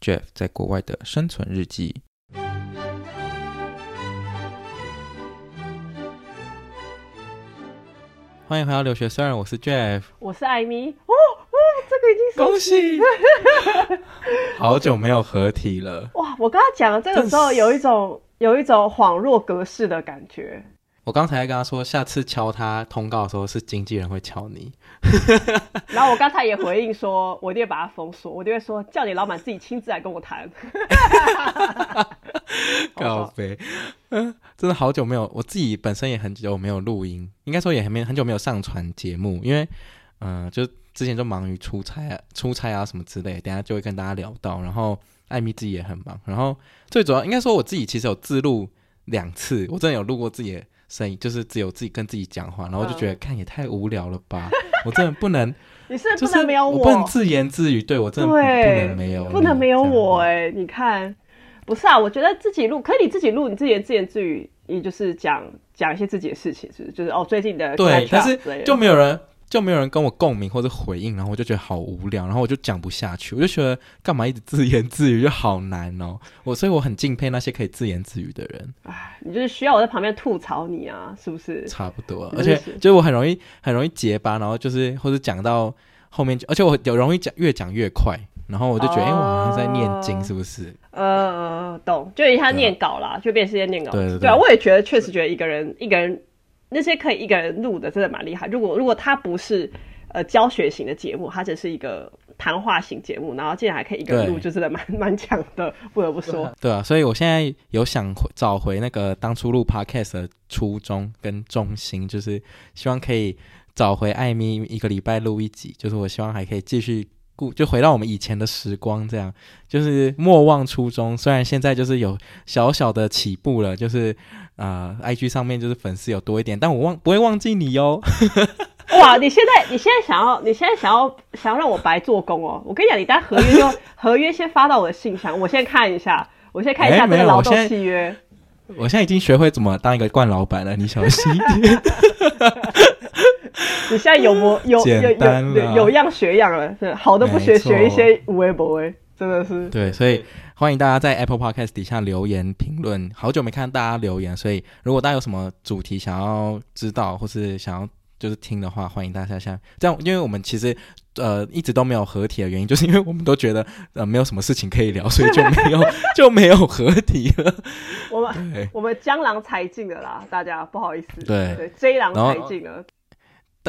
Jeff 在国外的生存日记。欢迎回到留学虽人，我是 Jeff，我是艾米。哦哦，这个已经恭喜，好久没有合体了。哇，我刚刚讲的这个时候，有一种有一种恍若隔世的感觉。我刚才跟他说，下次敲他通告的时候是经纪人会敲你。然后我刚才也回应说，我一定会把他封锁，我就会说叫你老板自己亲自来跟我谈。告飞，嗯，真的好久没有，我自己本身也很久没有录音，应该说也很没很久没有上传节目，因为嗯、呃，就之前就忙于出差啊、出差啊什么之类，等下就会跟大家聊到。然后艾米自己也很忙，然后最主要应该说我自己其实有自录两次，我真的有录过自己的。声音就是只有自己跟自己讲话，然后就觉得看也太无聊了吧！我真的不能，你是不能没有我，我不能自言自语。对我真的不能没有，不能没有我哎、欸！你看，不是啊，我觉得自己录，可以你自己录，你自己自言自语，你就是讲讲一些自己的事情，是不是？就是哦，最近的对，但是就没有人。就没有人跟我共鸣或者回应，然后我就觉得好无聊，然后我就讲不下去，我就觉得干嘛一直自言自语就好难哦。我所以我很敬佩那些可以自言自语的人。哎，你就是需要我在旁边吐槽你啊，是不是？差不多，而且就是我很容易很容易结巴，然后就是或者讲到后面，而且我有容易讲越讲越快，然后我就觉得哎、呃，我好像在念经，是不是？呃，懂，就一下念稿啦，就变成在念稿。对对对，对啊，我也觉得确实觉得一个人一个人。那些可以一个人录的真的蛮厉害。如果如果他不是呃教学型的节目，他只是一个谈话型节目，然后竟然还可以一个人录，就真的蛮蛮强的，不得不说。对，啊，所以我现在有想找回那个当初录 Podcast 的初衷跟中心，就是希望可以找回艾咪一个礼拜录一集，就是我希望还可以继续顾，就回到我们以前的时光，这样就是莫忘初衷。虽然现在就是有小小的起步了，就是。啊、呃，IG 上面就是粉丝有多一点，但我忘不会忘记你哟。哇，你现在你现在想要你现在想要想要让我白做工哦？我跟你讲，你当合约就 合约先发到我的信箱，我先看一下，我先看一下这个劳动契约。我现，我现在已经学会怎么当一个惯老板了，你小心一点。你现在有模有有有有，有样学样了，是好的不学学一些无为不为，真的是对，所以。欢迎大家在 Apple Podcast 底下留言评论，好久没看大家留言，所以如果大家有什么主题想要知道或是想要就是听的话，欢迎大家下这样，因为我们其实呃一直都没有合体的原因，就是因为我们都觉得呃没有什么事情可以聊，所以就没有就没有合体了。我们我们江郎才尽了啦，大家不好意思，对对，追郎才尽了。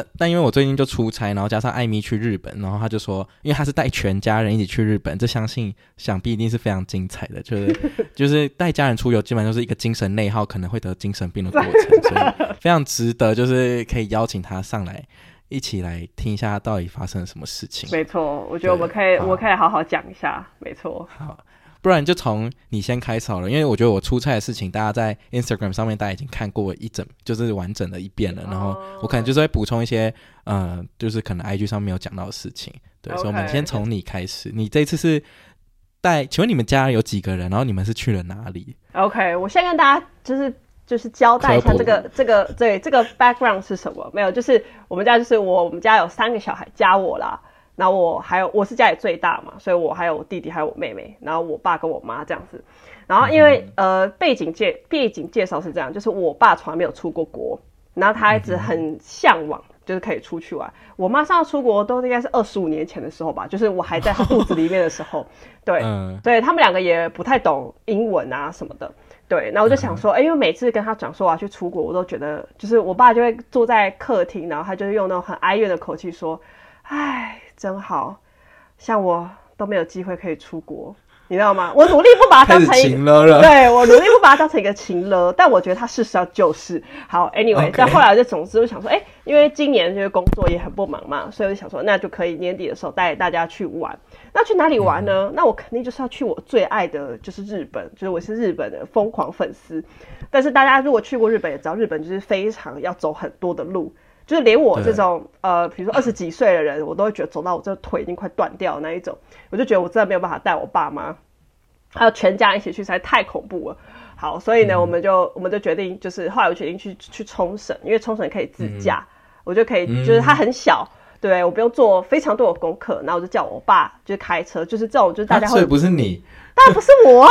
但但因为我最近就出差，然后加上艾米去日本，然后他就说，因为他是带全家人一起去日本，这相信想必一定是非常精彩的，就是 就是带家人出游，基本上就是一个精神内耗，可能会得精神病的过程，所以 非常值得，就是可以邀请他上来一起来听一下到底发生了什么事情。没错，我觉得我们可以，我可以好好讲一下。没错，好。不然就从你先开始好了，因为我觉得我出差的事情，大家在 Instagram 上面大家已经看过一整，就是完整的一遍了。然后我可能就是会补充一些，呃，就是可能 IG 上没有讲到的事情。对，okay, 所以我们先从你开始。你这次是带，请问你们家有几个人？然后你们是去了哪里？OK，我先跟大家就是就是交代一下这个这个对这个 background 是什么？没有，就是我们家就是我我们家有三个小孩加我啦。那我还有，我是家里最大嘛，所以我还有我弟弟，还有我妹妹，然后我爸跟我妈这样子。然后因为、嗯、呃背景介背景介绍是这样，就是我爸从来没有出过国，然后他一直很向往，就是可以出去玩。嗯、我妈上次出国都应该是二十五年前的时候吧，就是我还在他肚子里面的时候。对，嗯、对他们两个也不太懂英文啊什么的。对，那我就想说，哎、嗯，因为每次跟他讲说我要去出国，我都觉得，就是我爸就会坐在客厅，然后他就用那种很哀怨的口气说。唉，真好，像我都没有机会可以出国。你知道吗？我努力不把它当成一个，对，我努力不把它当成一个情了，但我觉得它事实上就是好。Anyway，但.后来就总之就想说，哎、欸，因为今年就是工作也很不忙嘛，所以我就想说，那就可以年底的时候带大家去玩。那去哪里玩呢？嗯、那我肯定就是要去我最爱的，就是日本，就是我是日本的疯狂粉丝。但是大家如果去过日本，也知道日本就是非常要走很多的路，就是连我这种呃，比如说二十几岁的人，我都会觉得走到我这腿已经快断掉那一种。我就觉得我真的没有办法带我爸妈，还有全家一起去，实在太恐怖了。好，所以呢，嗯、我们就我们就决定，就是后来我决定去去冲绳，因为冲绳可以自驾，嗯、我就可以，就是它很小，嗯、对我不用做非常多的功课，然后我就叫我爸就开车，就是这种就是大家会，所以不是你，当然不是我啊。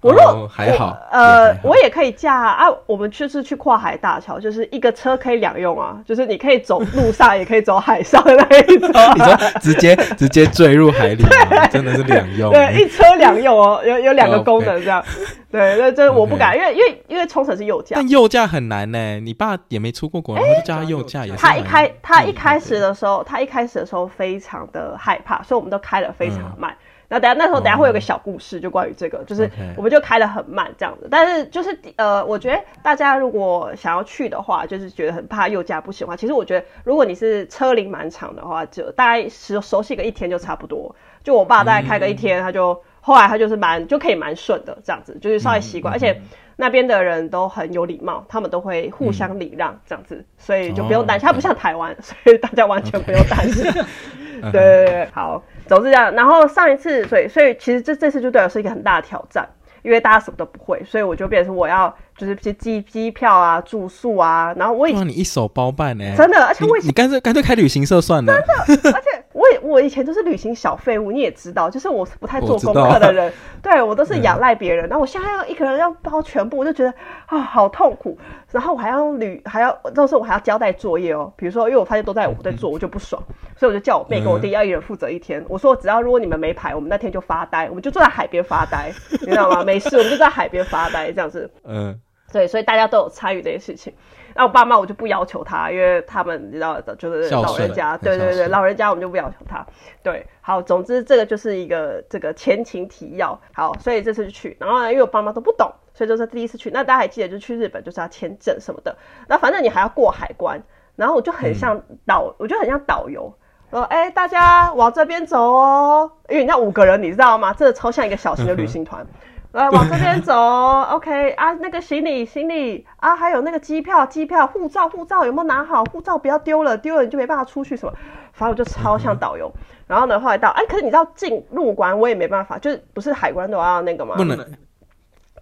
我若、哦、还好，呃，我也可以驾啊，啊。我们就是去跨海大桥，就是一个车可以两用啊，就是你可以走路上，也可以走海上的那一种。你说直接直接坠入海里？真的是两用。对，一车两用哦，有有两个功能这样。对，那这我不敢，因为因为因为冲绳是右驾，但右驾很难呢。你爸也没出过国，然后就叫他右驾也是。他一开他一开始的时候，他一开始的时候非常的害怕，所以我们都开得非常慢。那等下那时候等下会有个小故事，就关于这个，哦、就是我们就开的很慢这样子。但是就是呃，我觉得大家如果想要去的话，就是觉得很怕右驾不行的话，其实我觉得如果你是车龄蛮长的话，就大概熟熟悉个一天就差不多。就我爸大概开个一天，嗯、他就后来他就是蛮就可以蛮顺的这样子，就是稍微习惯，嗯、而且那边的人都很有礼貌，他们都会互相礼让这样子，嗯、所以就不用担心，他、哦、不像台湾，所以大家完全不用担心。对对 对，好。总之这样，然后上一次，所以所以其实这这次就对我是一个很大的挑战，因为大家什么都不会，所以我就变成我要就是去机机票啊、住宿啊，然后我已经你一手包办呢，真的，而且我你干脆干脆开旅行社算了，真的，而且。我我以前都是旅行小废物，你也知道，就是我是不太做功课的人，我 对我都是仰赖别人。然后我现在要一个人要包全部，我就觉得啊好痛苦。然后我还要旅，还要到时候我还要交代作业哦。比如说，因为我发现都在我在做，我就不爽，所以我就叫我妹跟我弟要一人负责一天。我说只要如果你们没排，我们那天就发呆，我们就坐在海边发呆，你知道吗？没事，我们就在海边发呆这样子。嗯，对，所以大家都有参与这些事情。那我爸妈我就不要求他，因为他们你知道的，就是老人家，对对对，老人家我们就不要求他。对，好，总之这个就是一个这个前情提要。好，所以这次就去，然后呢，因为我爸妈都不懂，所以就是第一次去。那大家还记得，就是去日本就是要签证什么的。那反正你还要过海关，然后我就很像导，嗯、我就很像导游，说，哎，大家往这边走哦，因为你那五个人，你知道吗？真的超像一个小型的旅行团。嗯来往这边走，OK 啊，那个行李行李啊，还有那个机票机票，护照护照有没有拿好？护照不要丢了，丢了你就没办法出去什么。反正我就超像导游。然后呢，后来到哎，可是你知道进入关我也没办法，就是不是海关都要那个吗？不能。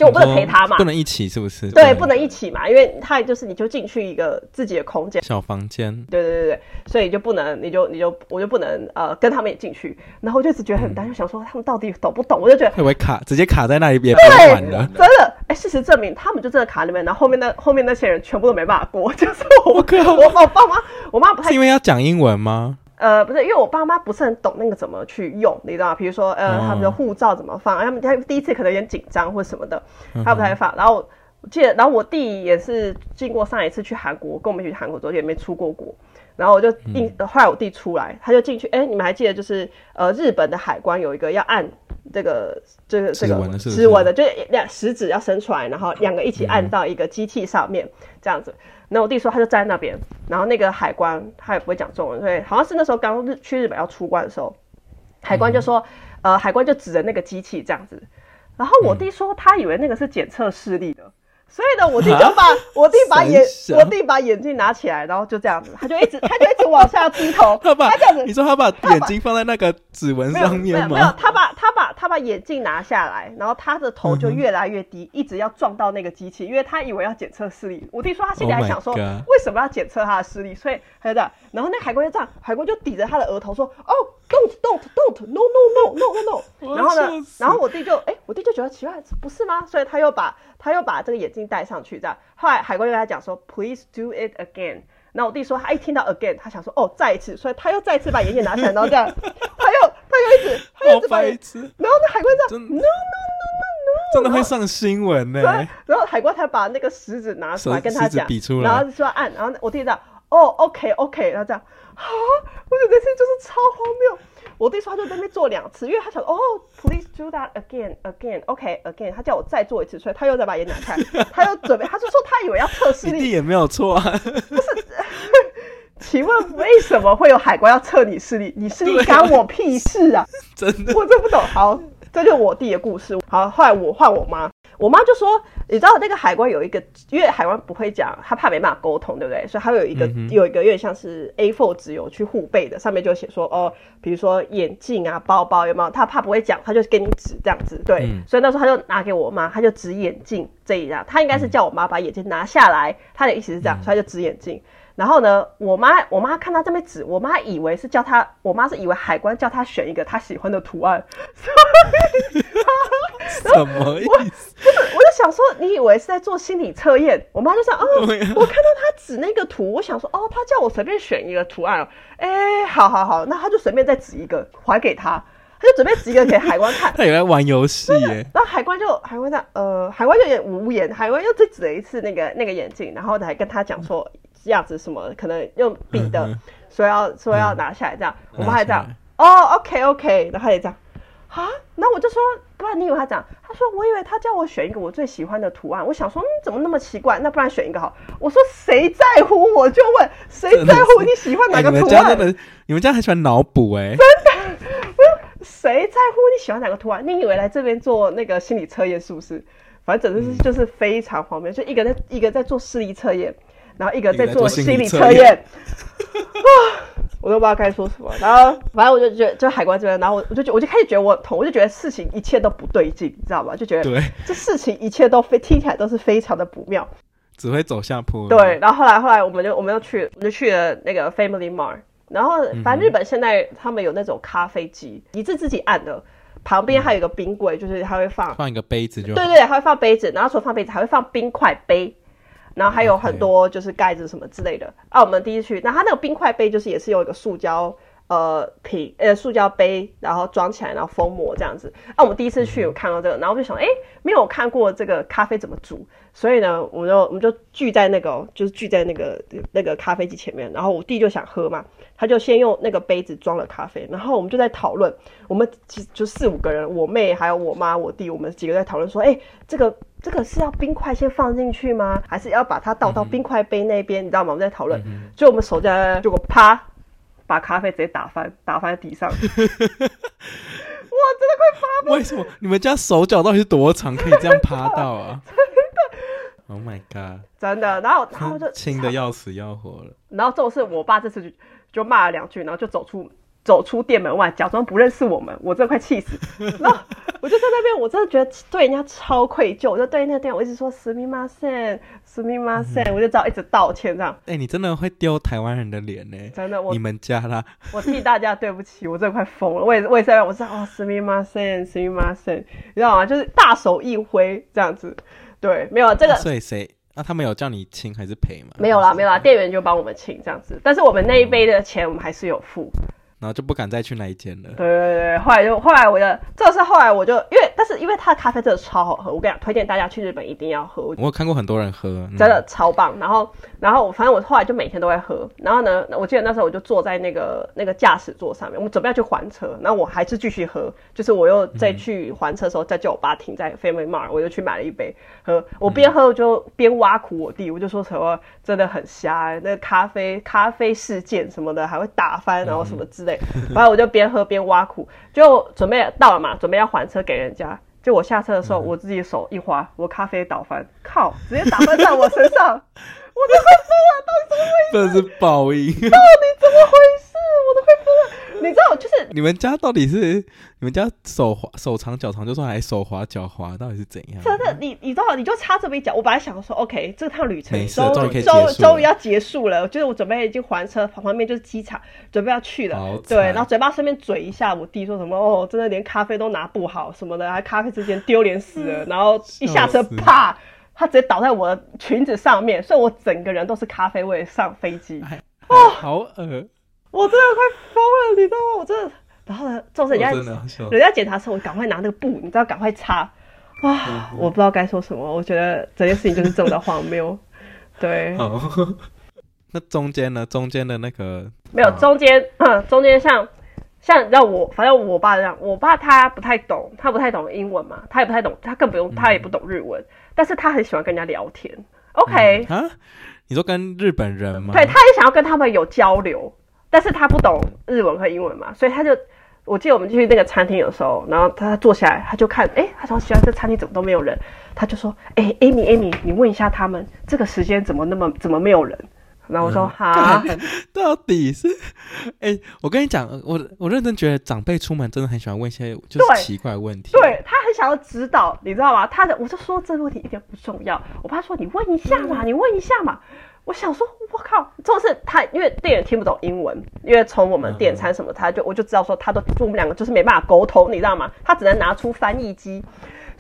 就我不能陪他嘛，不能一起是不是？对，不能一起嘛，因为他就是你就进去一个自己的空间，小房间。对对对对，所以就不能，你就你就我就不能呃跟他们也进去，然后我就只觉得很担心，想说他们到底懂不懂？我就觉得会不会卡，直接卡在那一边，对，真的，哎，事实证明他们就真的卡里面，然后后面那后面那些人全部都没办法过，就是我我我我爸妈，我妈不太是因为要讲英文吗？呃，不是，因为我爸妈不是很懂那个怎么去用，你知道吗？比如说，呃，他们的护照怎么放？他们他第一次可能有点紧张或什么的，他不太放。然后我记得，然后我弟也是经过上一次去韩国，跟我们一起去韩国之后也没出过国。然后我就印，后来我弟出来，他就进去。哎，你们还记得就是呃，日本的海关有一个要按这个这个这个指纹的，就是两食指要伸出来，然后两个一起按到一个机器上面，这样子。那我弟说，他就站在那边，然后那个海关他也不会讲中文，所以好像是那时候刚日去日本要出关的时候，海关就说，嗯、呃，海关就指着那个机器这样子，然后我弟说他以为那个是检测视力的。所以呢，我弟就把我弟把眼我弟把眼镜拿起来，然后就这样子，他就一直他就一直往下低头。他把他这样子，你说他把眼睛放在那个指纹上面吗？没有，他把他把他把眼镜拿下来，然后他的头就越来越低，一直要撞到那个机器，因为他以为要检测视力。我弟说他心里还想说，为什么要检测他的视力？所以他就这样，然后那海龟就这样，海龟就抵着他的额头说：“哦，don't don't don't no no no no no no。”然后呢，然后我弟就哎，我弟就觉得奇怪，不是吗？所以他又把。他又把这个眼镜戴上去，这样。后来海关又跟他讲说，Please do it again。然后我弟说，他一听到 again，他想说，哦，再一次，所以他又再一次把眼镜拿起来，然后这样，他又他又一直，他又一直把，然后那海关这样，No no no no no，真的会上新闻呢。然后海关才把那个食指拿出来跟他讲，然后说按，然后我弟这样，哦，OK OK，然后这样，啊，我觉得这次就是超荒谬。我弟说他就在那边做两次，因为他想哦，please do that again, again, OK, again。他叫我再做一次，所以他又再把眼拿开，他又准备，他就说他以为要测 视力。你弟也没有错啊。不是，请问为什么会有海关要测你视力？你视力干我屁事啊！真的，我真不懂。好，这就是我弟的故事。好，后来我换我妈。我妈就说：“你知道那个海关有一个，因为海关不会讲，他怕没办法沟通，对不对？所以他会有一个、嗯、有一个有点像是 A4 纸有去互背的，上面就写说哦，比如说眼镜啊、包包有没有？他怕不会讲，他就给你指这样子。对，嗯、所以那时候他就拿给我妈，他就指眼镜这一样。他应该是叫我妈把眼镜拿下来，他的意思是这样，所以他就指眼镜。然后呢，我妈我妈看他这边指，我妈以为是叫她，我妈是以为海关叫她选一个她喜欢的图案。所以”什么意思？我不是，我就想说，你以为是在做心理测验？我妈就说，哦，我看到她指那个图，我想说，哦，他叫我随便选一个图案，哎，好好好，那她就随便再指一个还给她，他就准备指一个给海关看。他也在玩游戏耶。然后海关就海关在呃，海关就有点无言，海关又再指了一次那个那个眼镜，然后还跟他讲说这样子什么可能用笔的，说要说要拿下来这样，我们还这样，哦，OK OK，然后他也这样。啊，那我就说，不然你以为他讲？他说，我以为他叫我选一个我最喜欢的图案。我想说，嗯，怎么那么奇怪？那不然选一个好。我说，谁在乎？我就问，谁在乎你喜欢哪个图案？欸、你们家真的，你们家很喜欢脑补哎。真的，谁在乎你喜欢哪个图案？你以为来这边做那个心理测验是不是？反正整个是就是非常荒谬，就一个在一个在做视力测验，然后一个在做心理测验。我都不知道该说什么，然后反正我就觉得，就海关这边，然后我我就我就开始觉得我痛，我就觉得事情一切都不对劲，你知道吧？就觉得对这事情一切都非听起来都是非常的不妙，只会走下坡。对，然后后来后来我们就我们就去我们就去了那个 Family Mart，然后反正日本现在他们有那种咖啡机，你是自己按的，旁边还有一个冰柜，就是他会放放一个杯子就对对，还会放杯子，然后除了放杯子还会放冰块杯。然后还有很多就是盖子什么之类的.啊。我们第一次去，那它那个冰块杯就是也是有一个塑胶呃瓶呃塑胶杯，然后装起来，然后封膜这样子。啊，我们第一次去有看到这个，然后我就想，哎，没有看过这个咖啡怎么煮，所以呢，我们就我们就聚在那个就是聚在那个那个咖啡机前面，然后我弟就想喝嘛，他就先用那个杯子装了咖啡，然后我们就在讨论，我们就四五个人，我妹还有我妈我弟，我们几个在讨论说，哎，这个。这个是要冰块先放进去吗？还是要把它倒到冰块杯那边？嗯、你知道吗？我们在讨论，嗯、就我们手在，结果啪，把咖啡直接打翻，打翻在地上。哇，真的快发疯！为什么你们家手脚到底是多长，可以这样趴到啊？真的！Oh my god！真的，然后然后就轻的要死要活了。然后这种事，我爸这次就就骂了两句，然后就走出。走出店门外，假装不认识我们，我真的快气死。然后我就在那边，我真的觉得对人家超愧疚。我就对那个店，我一直说“すみません，すみません”，我就只好一直道歉这样。哎、欸，你真的会丢台湾人的脸呢？真的，我你们家啦，我替大家对不起，我真的快疯了。我也我也在，我说哦“すみません，すみません”，你知道吗？就是大手一挥这样子。 对，没有这个。所以谁？那他们有叫你清还是赔吗？没有啦，没有啦，店员就帮我们清这样子。但是我们那一杯的钱，我们还是有付。然后就不敢再去那一间了。对对对，后来就后来我就，这个是后来我就因为，但是因为它的咖啡真的超好喝，我跟你讲，推荐大家去日本一定要喝。我有看过很多人喝，嗯、真的超棒。然后然后我反正我后来就每天都会喝。然后呢，我记得那时候我就坐在那个那个驾驶座上面，我们准备要去还车，然后我还是继续喝，就是我又再去还车的时候，再叫我爸停在 Family Mart，我就去买了一杯喝。我边喝我就边挖苦我弟，我就说什么真的很瞎、欸，那咖啡咖啡事件什么的还会打翻，然后什么之类。然后我就。边喝边挖苦，就准备到了嘛，准备要还车给人家。就我下车的时候，我自己手一滑，我咖啡倒翻，靠，直接打翻在我身上，我都快疯了，到底怎么回事？这是报应，到底怎么回事？我都快疯了。你知道，就是你们家到底是你们家手滑手长脚长，就算还手滑脚滑，到底是怎样？真的，你你知道，你就差这么一脚。我本来想说，OK，这趟旅程终终终于要结束了，就是我准备已经还车，旁边就是机场，准备要去了。对，然后嘴巴顺便嘴一下，我弟说什么哦，真的连咖啡都拿不好什么的，还咖啡之间丢脸死了。然后一下车，啪，他直接倒在我的裙子上面，所以我整个人都是咖啡味上飞机。哦，好恶我真的快疯了，你知道吗？我真的，然后呢，就是人家人家检查时候，我赶快拿那个布，你知道，赶快擦。哇，嗯、我不知道该说什么。我觉得这件事情就是这么的荒谬。对。那中间呢？中间的那个没有中间，嗯，中间像像让我，反正我爸这样，我爸他不太懂，他不太懂英文嘛，他也不太懂，他更不用，他也不懂日文，嗯、但是他很喜欢跟人家聊天。OK，啊，你说跟日本人吗？对，他也想要跟他们有交流，但是他不懂日文和英文嘛，所以他就，我记得我们去那个餐厅有时候，然后他坐下来，他就看，哎，他说喜欢这餐厅怎么都没有人，他就说，哎，Amy，Amy，你问一下他们这个时间怎么那么怎么没有人？然后我说哈，到底是，哎，我跟你讲，我我认真觉得长辈出门真的很喜欢问一些就是奇怪问题，对，对他很想要知道，你知道吗？他的我就说这个问题一点不重要，我爸说你问一下嘛，你问一下嘛。我想说，我靠，就是他，因为店员听不懂英文，因为从我们点餐什么，他就我就知道说他都就我们两个就是没办法沟通，你知道吗？他只能拿出翻译机。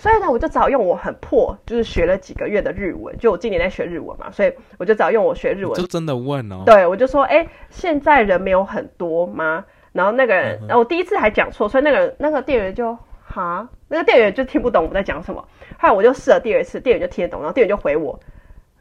所以呢，我就只好用我很破，就是学了几个月的日文，就我今年在学日文嘛，所以我就只好用我学日文，就真的问哦。对，我就说，哎、欸，现在人没有很多吗？然后那个人，然后我第一次还讲错，所以那个人那个店员就哈，那个店员就听不懂我在讲什么。后来我就试了第二次，店员就听得懂，然后店员就回我，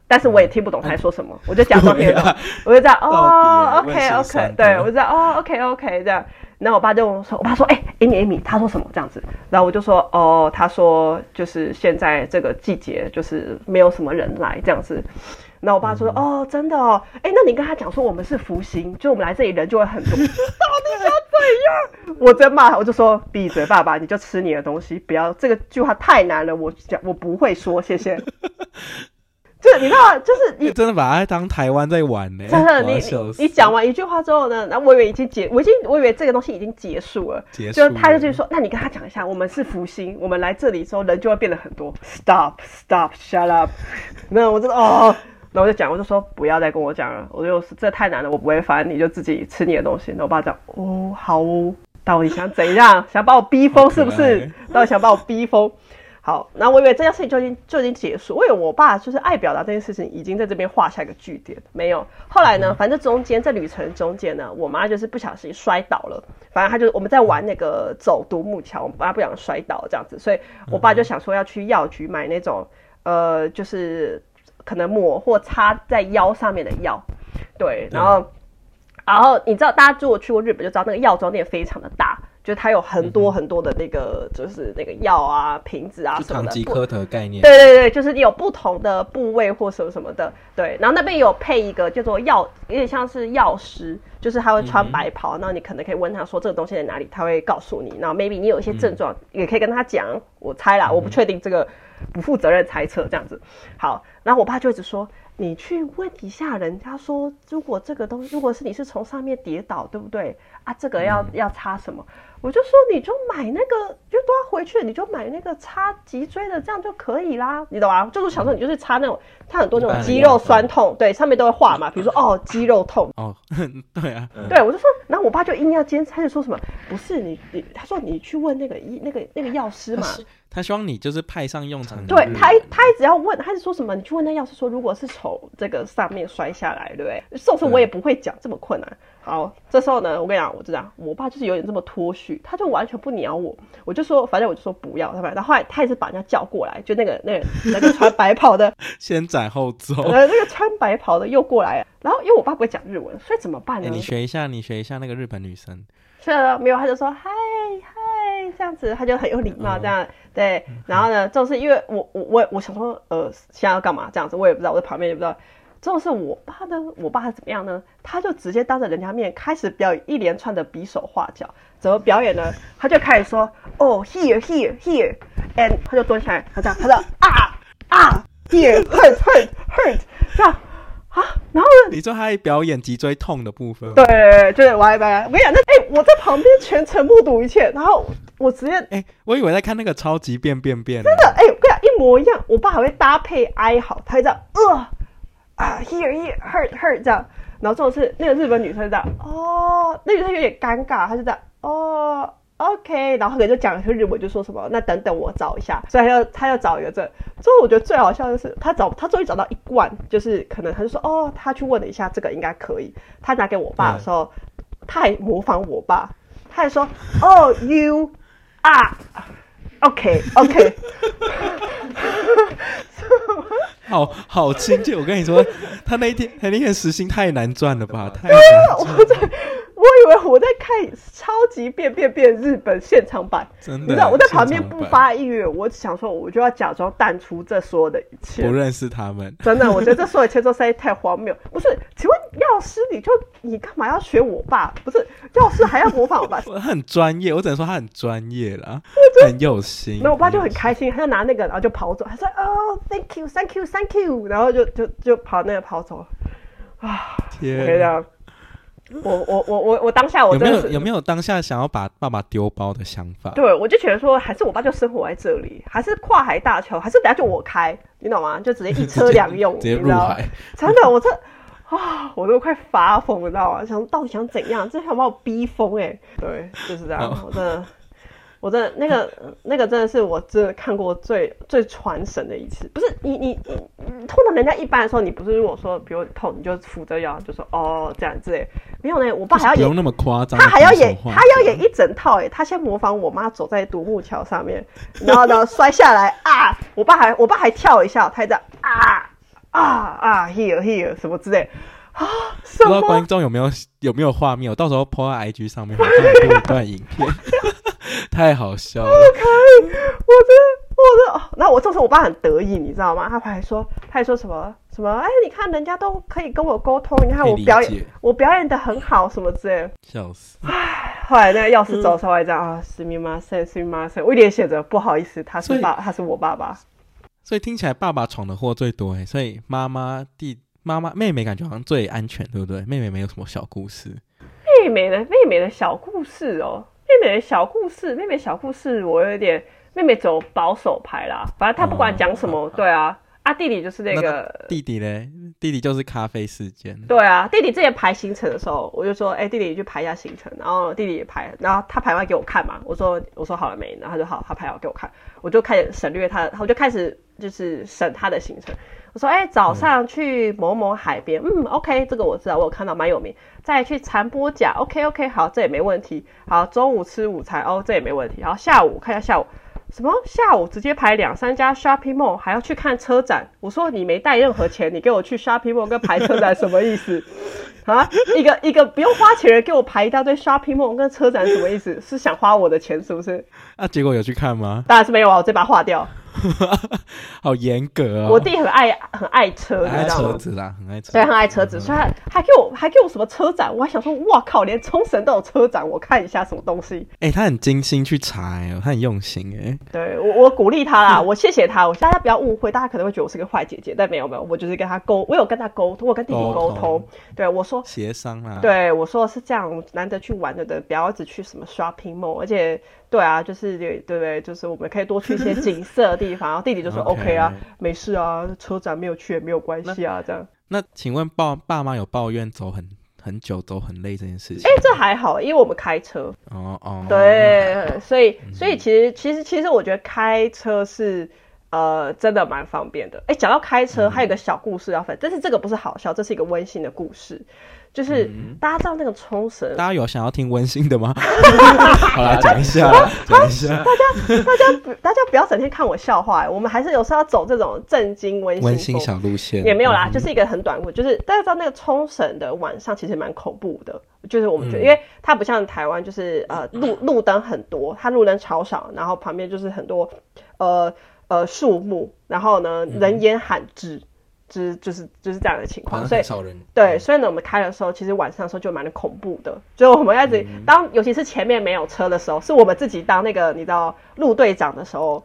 但是我也听不懂他在说什么，我就假装听得懂，我就这样，哦，OK OK，对我就这样，哦，OK OK 这样。然后我爸就说：“我爸说，哎，Amy Amy，他说什么这样子？”然后我就说：“哦，他说就是现在这个季节就是没有什么人来这样子。”然后我爸说：“哦，真的哦，哎，那你跟他讲说我们是福星，就我们来这里人就会很多。”到底想怎样？我真骂他，我就说：“闭嘴，爸爸，你就吃你的东西，不要这个句话太难了，我讲我不会说，谢谢。”就是你知道？就是你真的把它当台湾在玩呢。真的，你你讲完一句话之后呢，然后我以为已经结，我已经我以为这个东西已经结束了。结束。就他就继续说，那你跟他讲一下，我们是福星，我们来这里之后人就会变得很多。Stop，Stop，Shut up。那我真的哦，然后我就讲，我就说不要再跟我讲了，我就是这太难了，我不会烦，你就自己吃你的东西。然后我爸讲，哦，好哦，到底想怎样？想把我逼疯是不是？到底想把我逼疯？好，那我以为这件事情就已经就已经结束。我以为我爸就是爱表达这件事情，已经在这边画下一个句点。没有，后来呢，反正中间在旅程中间呢，我妈就是不小心摔倒了。反正她就我们在玩那个走独木桥，我妈不想摔倒这样子，所以我爸就想说要去药局买那种呃，就是可能抹或擦在腰上面的药。对，然后然后你知道，大家如果去过日本就知道，那个药妆店非常的大。就它有很多很多的那个，就是那个药啊、瓶子啊什么的。唐吉诃德概念。对对对，就是有不同的部位或什么什么的。对，然后那边有配一个叫做药，有点像是药师，就是他会穿白袍，然后你可能可以问他说这个东西在哪里，他会告诉你。然后 maybe 你有一些症状，也可以跟他讲。我猜啦，我不确定这个，不负责任猜测这样子。好，然后我爸就一直说。你去问一下人家说，如果这个东西，如果是你是从上面跌倒，对不对啊？这个要、嗯、要擦什么？我就说你就买那个，就都要回去，你就买那个擦脊椎的，这样就可以啦，你懂吗？就是小时候你就是擦那种，擦很多那种肌肉酸痛，对，上面都会画嘛，比如说哦肌肉痛哦，对啊，对，我就说，然后我爸就硬要坚持，他就说什么不是你你，他说你去问那个医那个那个药师嘛。他希望你就是派上用场。对他，他一直要问，他是说什么？你去问那药师说，如果是从这个上面摔下来，对不对？受伤我也不会讲这么困难。好，这时候呢，我跟你讲，我就这样，我爸就是有点这么脱序，他就完全不鸟我。我就说，反正我就说不要，他然后后来他也是把人家叫过来，就那个那个那个穿白袍的，先斩后奏。呃，那个穿白袍的又过来，然后因为我爸不会讲日文，所以怎么办呢？欸、你学一下，你学一下那个日本女生。是啊，没有，他就说嗨嗨这样子，他就很有礼貌这样。嗯对，然后呢，就是因为我我我我想说，呃，现在要干嘛这样子，我也不知道，我在旁边也不知道。就是我爸呢，我爸是怎么样呢？他就直接当着人家面开始表演一连串的比手画脚，怎么表演呢？他就开始说，哦，here here here，and 他就蹲下来，他这样，他说啊啊，here hurt hurt hurt，这样。啊，然后呢？你说他还表演脊椎痛的部分？对，就是我还白。我跟你讲，那哎，我在旁边全程目睹一切，然后我直接哎，我以为在看那个超级变变变。真的哎，我跟你讲一模一样。我爸还会搭配哀嚎，他会这样呃啊，here here hurt hurt 这样。然后这种是那个日本女生这样哦，那女生有点尴尬，她就这样哦。OK，然后可能就讲一个日文，就说什么，那等等我找一下，所以他要他要找一个这。之后我觉得最好笑的是，他找他终于找到一罐，就是可能他就说哦，他去问了一下，这个应该可以。他拿给我爸的时候，嗯、他还模仿我爸，他还说哦，you 啊，OK OK，好好亲切。我跟你说，他那一天他那天时薪太难赚了吧？太难赚。我以为我在看超级变变变日本现场版，真的，你知道我在旁边不发一语，我想说我就要假装淡出这所有的一切，不认识他们。真的，我觉得这所有一切都实在太荒谬。不是，请问药师，你就你干嘛要学我爸？不是，药师还要模仿我爸？我很专业，我只能说他很专业啦，很有心。那我爸就很开心，他就拿那个，然后就跑走，他说：“哦，thank you，thank you，thank you。”然后就就就跑那个跑走了。啊，天！我我我我我当下我真的有没有有没有当下想要把爸爸丢包的想法？对，我就觉得说，还是我爸就生活在这里，还是跨海大桥，还是等下就我开，你懂吗？就直接一车两用，直接入海。真的，我这啊，我都快发疯，你知道吗？想到底想怎样？这想把我逼疯哎、欸！对，就是这样，我真的。我真的那个那个真的是我真的看过最最传神的一次，不是你你你痛的，人家一般的时候，你不是如果说比如痛，你就扶着腰就说哦这样之类，没有呢，我爸还要演，不用那么夸张，他还要演，他要演一整套诶，他先模仿我妈走在独木桥上面，然后呢摔下来啊，我爸还我爸还跳一下，他这样啊啊啊 here here 什么之类啊，不知道观众有没有有没有画面，我到时候 po 在 IG 上面，我录一段影片。太好笑了！不可以，我真的，我的，那我这时候我爸很得意，你知道吗？他还说，他还说什么什么？哎，你看人家都可以跟我沟通，你看我表演，我表演的很好，什么之类的。笑死！唉，后来那个钥匙走出来这样啊，すみません，すみません，我一脸写着不好意思，他是爸，他是我爸爸。 所以听起来爸爸闯的祸最多哎，所以妈妈、弟、妈妈、妹妹感觉好像最安全，对不对？妹妹没有什么小故事。妹妹的妹妹的小故事哦。妹妹的小故事，妹妹小故事，我有点妹妹走保守牌啦。反正她不管讲什么，哦、对啊，啊弟弟就是那个那弟弟嘞，弟弟就是咖啡事件。对啊，弟弟之前排行程的时候，我就说，哎、欸，弟弟你去排一下行程，然后弟弟也排，然后他排完给我看嘛，我说我说好了没，然后他就好，他排好给我看，我就开始省略他，我就开始就是省他的行程。我说，哎、欸，早上去某某海边，嗯，嗯，OK，这个我知道，我有看到蛮有名。再去残波甲，OK OK，好，这也没问题。好，中午吃午餐，哦，这也没问题。好，下午看一下下午，什么？下午直接排两三家 shopping mall，还要去看车展。我说你没带任何钱，你给我去 shopping mall 跟排车展什么意思？啊，一个一个不用花钱的人给我排一大堆 shopping mall 跟车展什么意思？是想花我的钱是不是？那、啊、结果有去看吗？当然是没有啊，我这把划掉。好严格啊、哦！我弟很爱很爱车，爱车子啦，很爱车，对，很爱车子，所以还还给我还给我什么车展，我还想说，哇靠，连冲绳都有车展，我看一下什么东西。哎、欸，他很精心去查，哎，他很用心，哎，对我我鼓励他啦，我谢谢他，我大家不要误会，大家可能会觉得我是个坏姐姐，但没有没有，我就是跟他沟，我有跟他沟通，我跟弟弟沟通，对我说协商啦，对我说是这样，难得去玩的，不要一直去什么 shopping mall，而且。对啊，就是对对对，就是我们可以多去一些 景色的地方。然后弟弟就说 OK 啊，没事啊，车展没有去也没有关系啊，这样。那请问爸爸妈有抱怨走很很久走很累这件事情？哎，这还好，因为我们开车。哦哦。对，所以所以其实其实其实我觉得开车是呃真的蛮方便的。哎，讲到开车，还有一个小故事要分，但是这个不是好笑，这是一个温馨的故事。就是大家知道那个冲绳，大家有想要听温馨的吗？好来，讲一下，讲一下。大家，大家不，大家不要整天看我笑话。我们还是有时候要走这种震惊温馨、温馨小路线。也没有啦，就是一个很短，就是大家知道那个冲绳的晚上其实蛮恐怖的。就是我们觉得，因为它不像台湾，就是呃路路灯很多，它路灯超少，然后旁边就是很多呃呃树木，然后呢人烟罕至。就是就是就是这样的情况，所以对，所以呢，我们开的时候，其实晚上的时候就蛮恐怖的。就我们开始当，尤其是前面没有车的时候，是我们自己当那个你知道路队长的时候，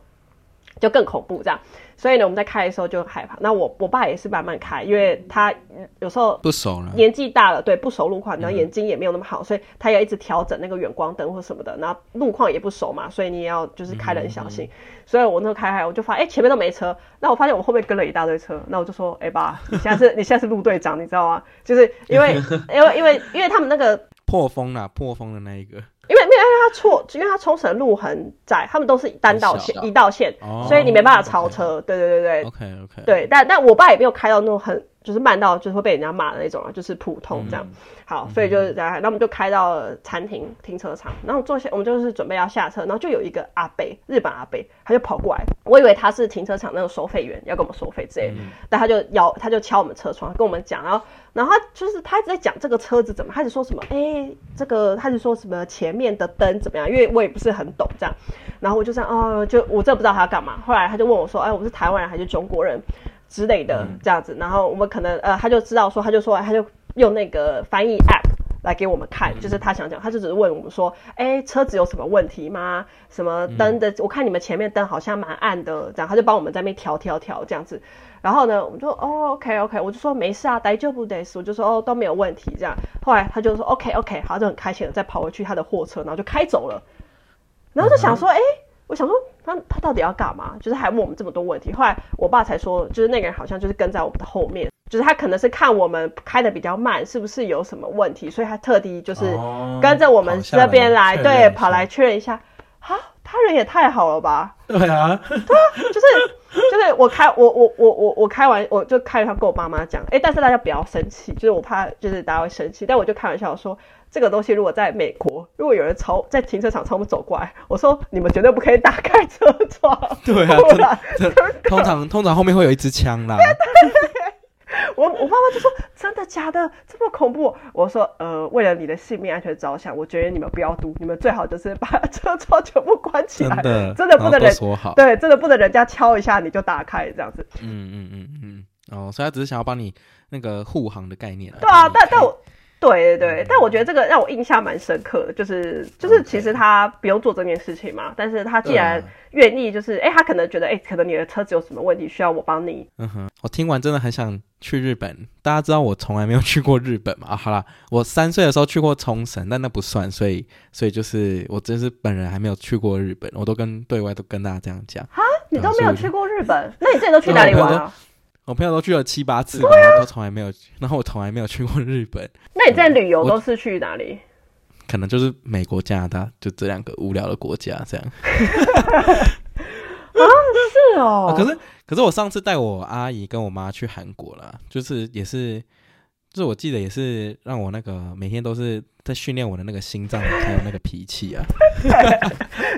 就更恐怖这样。所以呢，我们在开的时候就害怕。那我我爸也是慢慢开，因为他有时候不熟了，年纪大了，对，不熟路况，然后眼睛也没有那么好，所以他要一直调整那个远光灯或什么的。然后路况也不熟嘛，所以你也要就是开得很小心。所以我那时候开开，我就发现，哎，前面都没车。那我发现我后面跟了一大堆车。那我就说，哎爸，你现在是 你现在是路队长，你知道吗？就是因为因为因为因为他们那个 破风啦，破风的那一个。因为没有，因为他错，因为他冲绳路很窄，他们都是单道线，一道线，哦、所以你没办法超车。对对对对。OK OK。对，但但我爸也没有开到那种很就是慢到就是会被人家骂的那种啊，就是普通这样。嗯、好，所以就是这样，那我们就开到了餐厅停车场，然后坐下，我们就是准备要下车，然后就有一个阿伯，日本阿伯，他就跑过来，我以为他是停车场那个收费员，要跟我们收费之类的，嗯、但他就摇，他就敲我们车窗，跟我们讲，然后，然后他就是他一直在讲这个车子怎么，他就说什么，哎、欸，这个他就说什么前面的灯怎么样，因为我也不是很懂这样，然后我就这样，哦，就我真的不知道他要干嘛，后来他就问我说，哎，我是台湾人还是中国人？之类的这样子，然后我们可能呃，他就知道说，他就说，他就用那个翻译 app 来给我们看，就是他想讲，他就只是问我们说，哎，车子有什么问题吗？什么灯的？我看你们前面灯好像蛮暗的，这样他就帮我们在那边调调调这样子。然后呢，我们就哦，OK OK，我就说没事啊，大丈夫です，我就说哦都没有问题这样。后来他就说 OK OK，好，就很开心的再跑回去他的货车，然后就开走了。然后就想说，哎。我想说他他到底要干嘛？就是还问我们这么多问题。后来我爸才说，就是那个人好像就是跟在我们的后面，就是他可能是看我们开的比较慢，是不是有什么问题，所以他特地就是跟着我们这边来，来对，跑来确认一下。啊，他人也太好了吧？对啊，对啊，就是就是我开我我我我我开完我就开玩笑跟我爸妈讲，哎，但是大家不要生气，就是我怕就是大家会生气，但我就开玩笑说。这个东西如果在美国，如果有人朝在停车场朝我们走过来，我说你们绝对不可以打开车窗。对啊，真的，通常通常后面会有一支枪啦。我我妈妈就说真的假的这么恐怖？我说呃，为了你的性命安全着想，我觉得你们不要读，你们最好就是把车窗全部关起来。真的，真的不能人说好。对，真的不能人家敲一下你就打开这样子。嗯嗯嗯嗯。哦，所以他只是想要帮你那个护航的概念。对啊，但但我。对对对，但我觉得这个让我印象蛮深刻的，就是就是其实他不用做这件事情嘛，但是他既然愿意，就是哎，他可能觉得哎，可能你的车子有什么问题需要我帮你。嗯哼，我听完真的很想去日本。大家知道我从来没有去过日本嘛？啊，好啦，我三岁的时候去过冲绳，但那不算，所以所以就是我真是本人还没有去过日本，我都跟对外都跟大家这样讲。哈，你都没有去过日本？那你这里都去哪里玩啊？我朋友都去了七八次，然后都从来没有，然后我从来没有去过日本。那你在旅游都是去哪里？可能就是美国、加拿大，就这两个无聊的国家这样。啊，是哦。可是，可是我上次带我阿姨跟我妈去韩国了，就是也是。就是我记得也是让我那个每天都是在训练我的那个心脏还有那个脾气啊。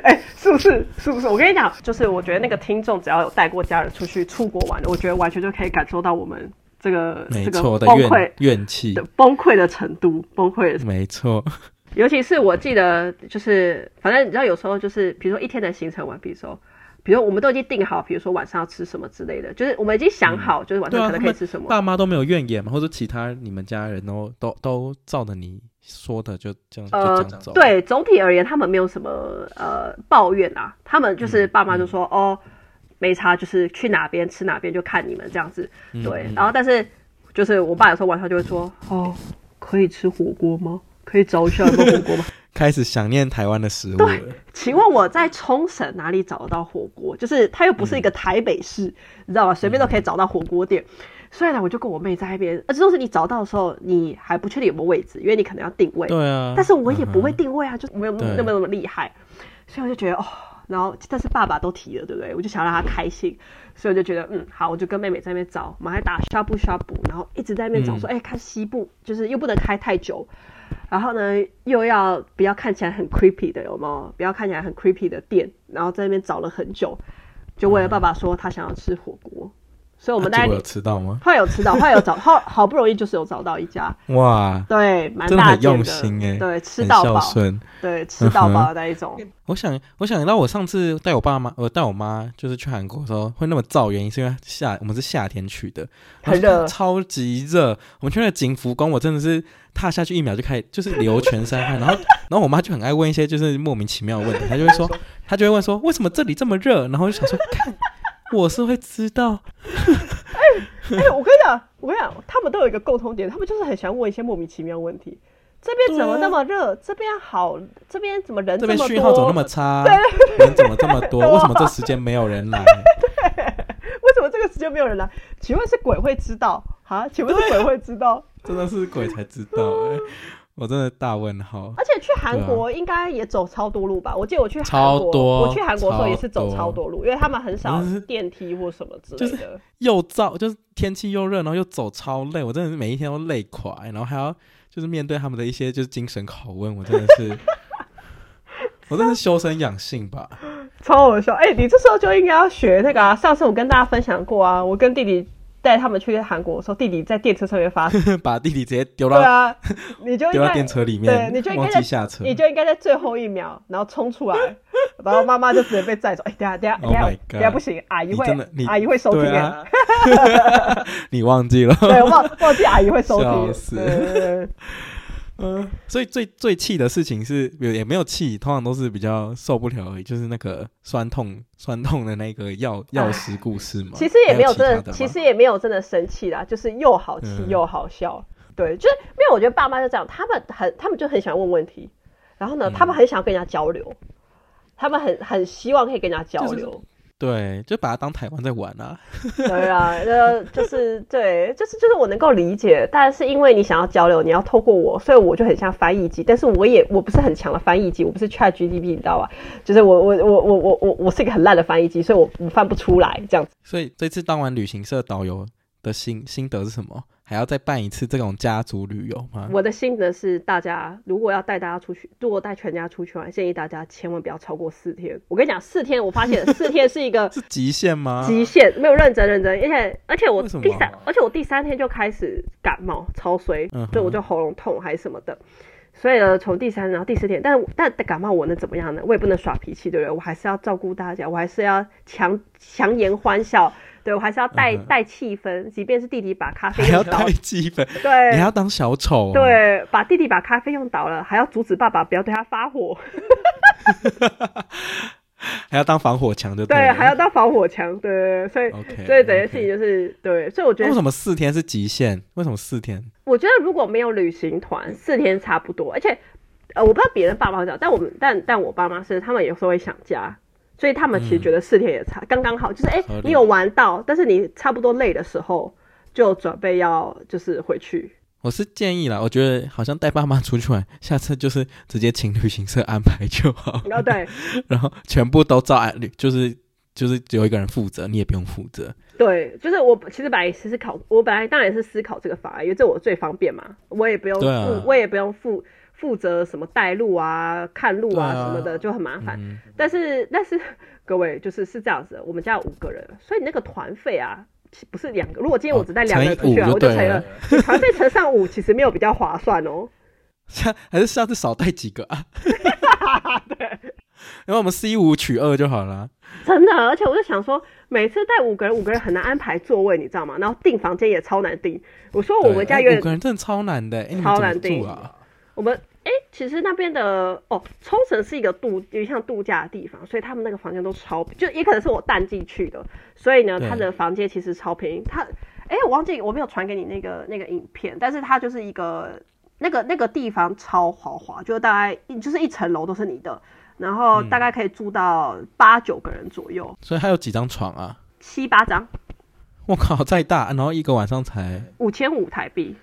哎、欸，是不是？是不是？我跟你讲，就是我觉得那个听众只要有带过家人出去出国玩的，我觉得完全就可以感受到我们这个这个崩溃怨气的崩溃的程度，崩溃的。没错。尤其是我记得，就是反正你知道，有时候就是比如说一天的行程完，比如说。比如我们都已经定好，比如说晚上要吃什么之类的，就是我们已经想好，就是晚上可能可以吃什么。爸妈都没有怨言嘛，或者其他你们家人都都都照着你说的就这样呃就这样走。对，总体而言他们没有什么呃抱怨啊，他们就是爸妈就说、嗯、哦没差，就是去哪边吃哪边就看你们这样子。对，嗯、然后但是就是我爸有时候晚上就会说哦，可以吃火锅吗？可以找一下有没有火锅吗？开始想念台湾的食物了。对，请问我在冲绳哪里找得到火锅？就是它又不是一个台北市，嗯、你知道吧？随便都可以找到火锅店。嗯、所以呢，我就跟我妹在那边，而且都是你找到的时候，你还不确定有没有位置，因为你可能要定位。对啊。但是我也不会定位啊，嗯、就没有那么那么厉害。所以我就觉得哦，然后但是爸爸都提了，对不对？我就想让他开心，所以我就觉得嗯好，我就跟妹妹在那边找，我们还打 shabu shabu，然后一直在那边找说，哎看西部，就是又不能开太久。然后呢，又要不要看起来很 creepy 的，有没有？不要看起来很 creepy 的店，然后在那边找了很久，就为了爸爸说他想要吃火锅。嗯所以我们大家有吃到吗？后来有吃到，后来有找，好好不容易就是有找到一家。哇，对，蛮大的，的用心哎，对，吃到饱，对，吃到饱的那一种。我想，我想到我上次带我爸妈，我带我妈就是去韩国的时候会那么燥，原因是因为夏，我们是夏天去的，很热，超级热。我们去那景福宫，我真的是踏下去一秒就开始就是流全身汗，然后，然后我妈就很爱问一些就是莫名其妙的问题，她就会说，她就会问说，为什么这里这么热？然后就想说，看。我是会知道，哎 哎、欸欸，我跟你讲，我跟你讲，他们都有一个共同点，他们就是很喜欢问一些莫名其妙问题。这边怎么那么热？这边好，这边怎么人这么多？这边讯号怎么那么差？人怎么这么多？为什么这时间没有人来？对，为什么这个时间没有人来？请问是鬼会知道？哈？请问是鬼会知道？真的是鬼才知道哎、欸。我真的大问号。而且去韩国应该也走超多路吧？啊、我记得我去韩国，我去韩国的时候也是走超多路，因为他们很少电梯或什么之类的。就是、又燥，就是天气又热，然后又走超累，我真的是每一天都累垮，然后还要就是面对他们的一些就是精神拷问，我真的是，我真的是修身养性吧，超好笑。哎、欸，你这时候就应该要学那个啊！上次我跟大家分享过啊，我跟弟弟。带他们去韩国的时候，弟弟在电车上面发，把弟弟直接丢到对啊，你就 丢到电车里面，对，你就应该在下车，你就应该在最后一秒，然后冲出来，然后妈妈就直接被载走。哎，等下等下等下等下不行，阿姨会阿姨会收听啊，你忘记了？对，忘忘记阿姨会收听。嗯，所以最最气的事情是也也没有气，通常都是比较受不了而已，就是那个酸痛酸痛的那个药药师故事嘛。其实也没有真的，的其实也没有真的生气啦，就是又好气又好笑。嗯、对，就是因为我觉得爸妈就这样，他们很他们就很喜欢问问题，然后呢，嗯、他们很想跟人家交流，他们很很希望可以跟人家交流。就是对，就把它当台湾在玩啊。对啊，呃，就是对，就是就是我能够理解，但是因为你想要交流，你要透过我，所以我就很像翻译机。但是我也我不是很强的翻译机，我不是 ChatGPT，你知道吧？就是我我我我我我我是一个很烂的翻译机，所以我我翻不出来这样子。所以这次当完旅行社导游的心心得是什么？还要再办一次这种家族旅游吗？我的心得是，大家如果要带大家出去，如果带全家出去玩，建议大家千万不要超过四天。我跟你讲，四天，我发现 四天是一个是极限吗？极限，没有认真认真，而且而且我第三，而且我第三天就开始感冒，超衰，所以我就喉咙痛还是什么的。所以呢，从第三然后第四天，但是但感冒我能怎么样呢？我也不能耍脾气，对不对？我还是要照顾大家，我还是要强强颜欢笑。对，我还是要带带气氛，即便是弟弟把咖啡还要带气氛，对，你还要当小丑，对，把弟弟把咖啡用倒了，还要阻止爸爸不要对他发火，还要当防火墙的，对，还要当防火墙，对，所以，okay, 所以整件事情就是.对，所以我觉得为什么四天是极限？为什么四天？我觉得如果没有旅行团，四天差不多，而且，呃，我不知道别人爸妈怎样，但我们，但但我爸妈是，他们有时候会想家。所以他们其实觉得四天也差刚刚、嗯、好，就是哎，你有玩到，但是你差不多累的时候就准备要就是回去。我是建议啦，我觉得好像带爸妈出去玩，下次就是直接请旅行社安排就好。哦，对，然后全部都照安，就是就是只有一个人负责，你也不用负责。对，就是我其实本来也考，我本来当然也是思考这个法，因为这我最方便嘛，我也不用付，啊、我也不用负。负责什么带路啊、看路啊什么的就很麻烦，嗯、但是 但是各位就是是这样子的，我们家有五个人，所以那个团费啊，不是两个。如果今天我只带两个人出去啊，我就乘了，团费乘上五，其实没有比较划算哦。下 还是下次少带几个啊？对，因为我们 C 五取二就好了。真的，而且我就想说，每次带五个人，五个人很难安排座位，你知道吗？然后订房间也超难订。我说我们家有、欸、五个人真的超难的、欸，超难订啊。我们。哎、欸，其实那边的哦，冲绳是一个度，有点像度假的地方，所以他们那个房间都超，就也可能是我淡季去的，所以呢，他的房间其实超便宜。他，哎、欸，我忘记我没有传给你那个那个影片，但是它就是一个那个那个地方超豪华，就大概就是一层楼都是你的，然后大概可以住到八九个人左右。嗯、所以它有几张床啊？七八张。我靠，再大，然后一个晚上才五千五台币。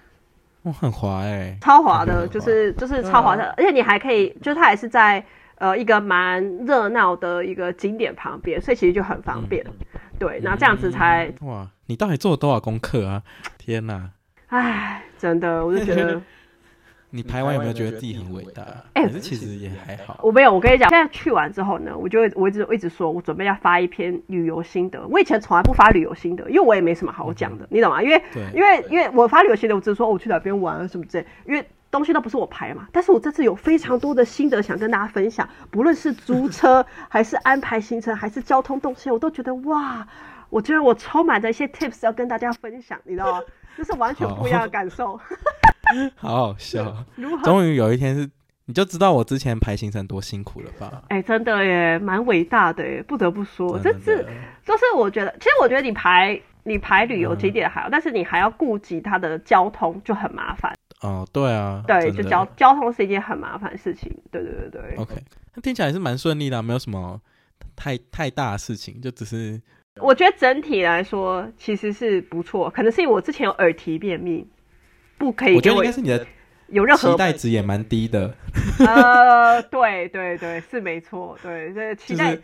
很滑哎、欸，超滑的，就是就是超滑的，啊、而且你还可以，就是它也是在呃一个蛮热闹的一个景点旁边，所以其实就很方便。嗯、对，那这样子才、嗯、哇，你到底做了多少功课啊？天哪！哎，真的，我就觉得。你排完有没有觉得自己很伟大？哎、欸，其实也还好。我没有，我跟你讲，现在去完之后呢，我就会我一直我一直说，我准备要发一篇旅游心得。我以前从来不发旅游心得，因为我也没什么好讲的，嗯、你懂吗？因为对因为因为我发旅游心得，我只是说我去哪边玩啊什么之类，因为东西都不是我排嘛。但是我这次有非常多的心得想跟大家分享，不论是租 车还是安排行程，还是交通动线，我都觉得哇，我觉得我充满着一些 tips 要跟大家分享，你知道吗？这是完全不一样的感受。好好笑，终于有一天是，你就知道我之前排行程多辛苦了吧？哎、欸，真的耶，蛮伟大的耶，不得不说，这是就是我觉得，其实我觉得你排你排旅游景点还好，嗯、但是你还要顾及它的交通，就很麻烦。哦，对啊，对，就交交通是一件很麻烦的事情。对对对对。OK，那听起来是蛮顺利的，没有什么太太大的事情，就只是我觉得整体来说其实是不错，可能是因为我之前有耳提便秘。不可以，我觉得应该是你的，有任何期待值也蛮低的。呃，对对对，是没错，对，这期待。就是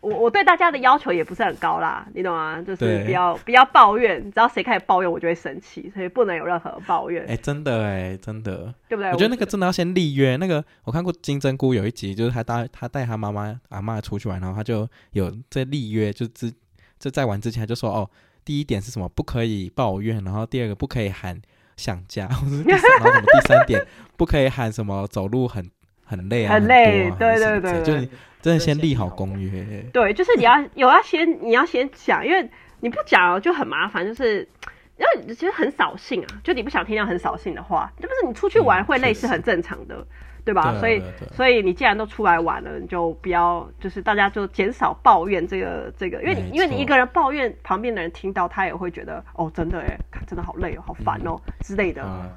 我我对大家的要求也不是很高啦，你懂吗？就是不要不要抱怨，只要谁开始抱怨，我就会生气，所以不能有任何抱怨。哎、欸，真的哎，真的，对不对？我觉得那个真的要先立约。那个我看过金针菇有一集，就是他带他带他妈妈阿妈出去玩，然后他就有在立约，就之就在玩之前他就说哦，第一点是什么？不可以抱怨，然后第二个不可以喊想家，或者是然后什么第三点不可以喊什么走路很很累啊，很累，啊、对对对，对，就是。真的先立好公约，对，就是你要 有要先你要先讲，因为你不讲就很麻烦，就是因为其实很扫兴啊，就你不想听到很扫兴的话，这不是你出去玩会累是很正常的，嗯、对吧？对所以所以你既然都出来玩了，你就不要就是大家就减少抱怨这个这个，因为你因为你一个人抱怨，旁边的人听到他也会觉得哦，真的哎，真的好累哦，好烦哦、嗯、之类的。嗯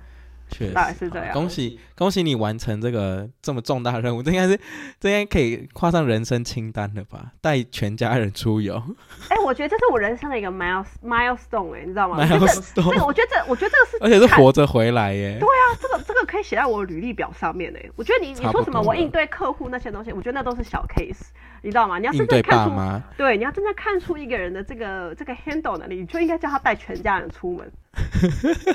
确实，大概是这样。恭喜恭喜你完成这个这么重大的任务，这应该是这应该可以跨上人生清单了吧？带全家人出游。哎、欸，我觉得这是我人生的一个 miles milestone 哎、欸，你知道吗？milestone。这个我觉得这我觉得这个是，而且是活着回来耶。对啊，这个这个可以写在我履历表上面哎。我觉得你你说什么我应对客户那些东西，我觉得那都是小 case，你知道吗？你要真正看出对，对，你要真正看出一个人的这个这个 handle 能力，你就应该叫他带全家人出门。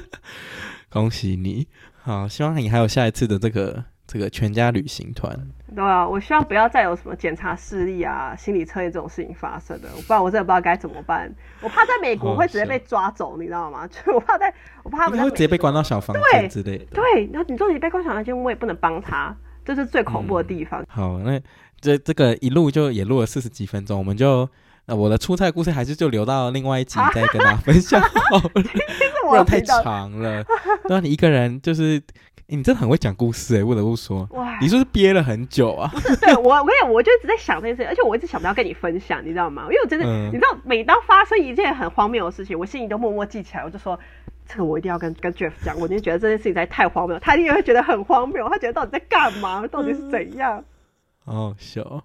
恭喜你，好，希望你还有下一次的这个这个全家旅行团。对啊，我希望不要再有什么检查视力啊、心理测验这种事情发生了，不然我真的不知道该怎么办。我怕在美国会直接被抓走，你知道吗？就我怕在，我怕他们会直接被关到小房间之类的。对，然后你说你被关小房间，我也不能帮他，这是最恐怖的地方。嗯、好，那这这个一录就也录了四十几分钟，我们就。那我的出差故事还是就留到另外一集再跟大家分享好了，不然太长了。对啊，你一个人就是，欸、你真的很会讲故事哎、欸，不得不说。哇，你是不是憋了很久啊？不是，对我，我跟你，我就一直在想这件事情，而且我一直想不到要跟你分享，你知道吗？因为我真的，嗯、你知道，每当发生一件很荒谬的事情，我心里都默默记起来，我就说，这个我一定要跟跟 Jeff 讲，我就觉得这件事情实在太荒谬，他一定会觉得很荒谬，他觉得到底在干嘛？到底是怎样？好好笑。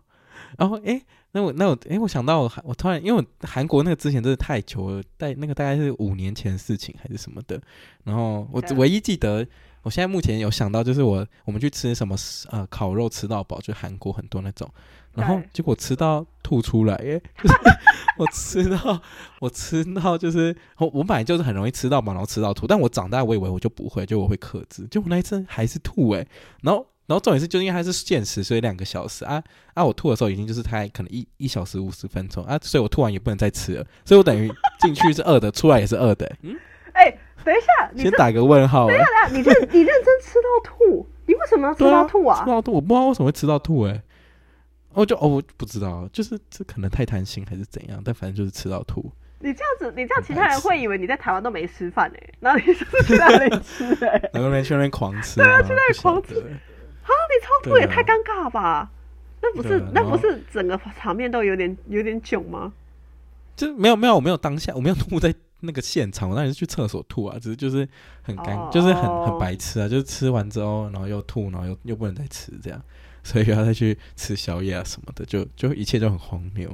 然后，哎。那我那我哎，我想到我我突然，因为我韩国那个之前真的太久了，在那个大概是五年前的事情还是什么的。然后我唯一记得，我现在目前有想到就是我我们去吃什么呃烤肉吃到饱，就韩国很多那种，然后结果吃到吐出来耶，就是 我吃到我吃到就是我我本来就是很容易吃到饱，然后吃到吐，但我长大我以为我就不会，就我会克制，就我那一次还是吐哎，然后。然后重点是，就因为它是限时，所以两个小时啊啊！我吐的时候已经就是它可能一一小时五十分钟啊，所以我吐完也不能再吃了，所以我等于进去是饿的，出来也是饿的。嗯，哎、欸，等一下，你先打个问号。等一下，等一下，你认你认真吃到吐，你为什么要吃到吐啊？啊吃到吐，我不知道为什么会吃到吐哎、欸。我就哦，我不知道，就是这可能太贪心还是怎样，但反正就是吃到吐。你这样子，你这样，其他人会以为你在台湾都没吃饭哎、欸，然后你是不是去那里吃哎、欸？然后那边去 那边狂吃，对啊，去那里狂吃。啊！你超吐也太尴尬吧？啊、那不是那不是整个场面都有点有点囧吗？就没有没有我没有当下我没有吐在那个现场，我当然是去厕所吐啊，只是就是很尴、哦、就是很很白痴啊，就是吃完之后然后又吐，然后又又不能再吃这样，所以要再去吃宵夜啊什么的，就就一切都很荒谬。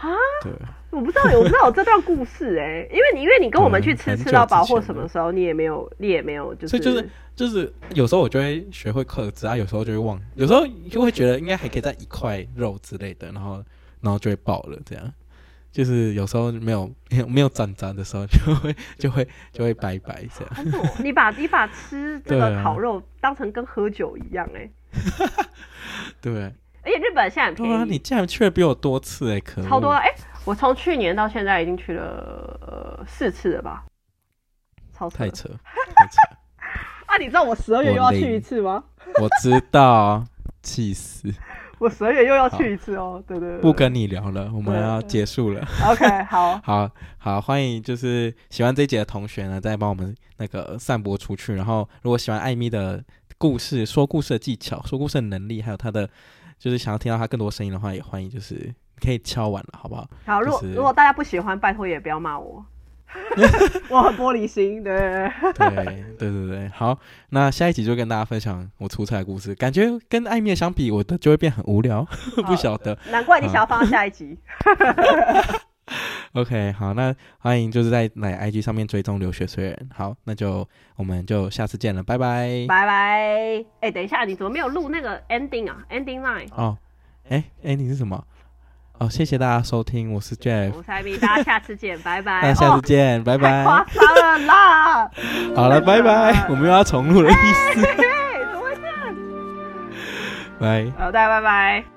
啊，对，我不知道，我不知道有这段故事哎、欸，因为你因为你跟我们去吃吃到饱或什么时候，你也没有你也没有，就是就是就是有时候我就会学会克制啊，有时候就会忘，有时候就会觉得应该还可以再一块肉之类的，然后然后就会爆了这样，就是有时候没有没有 没有沾沾的时候就会 就会就会拜拜这样。你把你把吃这个烤肉当成跟喝酒一样哎、欸，对。而且日本现在很便宜。哇，你竟然去了比我多次哎、欸，可超多哎、欸！我从去年到现在已经去了呃四次了吧，超扯太扯太扯！啊，你知道我十二月又要去一次吗？我，我知道，气死！我十二月又要去一次哦，对对对，不跟你聊了，我们要结束了。OK，好，好，好，欢迎就是喜欢这一节的同学呢，再帮我们那个散播出去。然后，如果喜欢艾米的故事、说故事的技巧、说故事的能力，还有他的。就是想要听到他更多声音的话，也欢迎，就是可以敲碗了，好不好？好，如果、就是、如果大家不喜欢，拜托也不要骂我，我很玻璃心，对 对对对对，好，那下一集就跟大家分享我出差的故事，感觉跟艾米相比，我的就会变很无聊，不晓得，难怪你想要放到下一集。OK，好，那欢迎就是在来 IG 上面追踪留学虽人。好，那就我们就下次见了，拜拜，拜拜。哎，等一下，你怎么没有录那个 ending 啊？ending line？哦，哎，ending 是什么？哦，谢谢大家收听，我是 Jeff，我是艾米大家下次见，拜拜。大家下次见，拜拜。太夸张了啦！好了，拜拜，我们又要重录的意思。怎么会这样？拜。好，大家拜拜。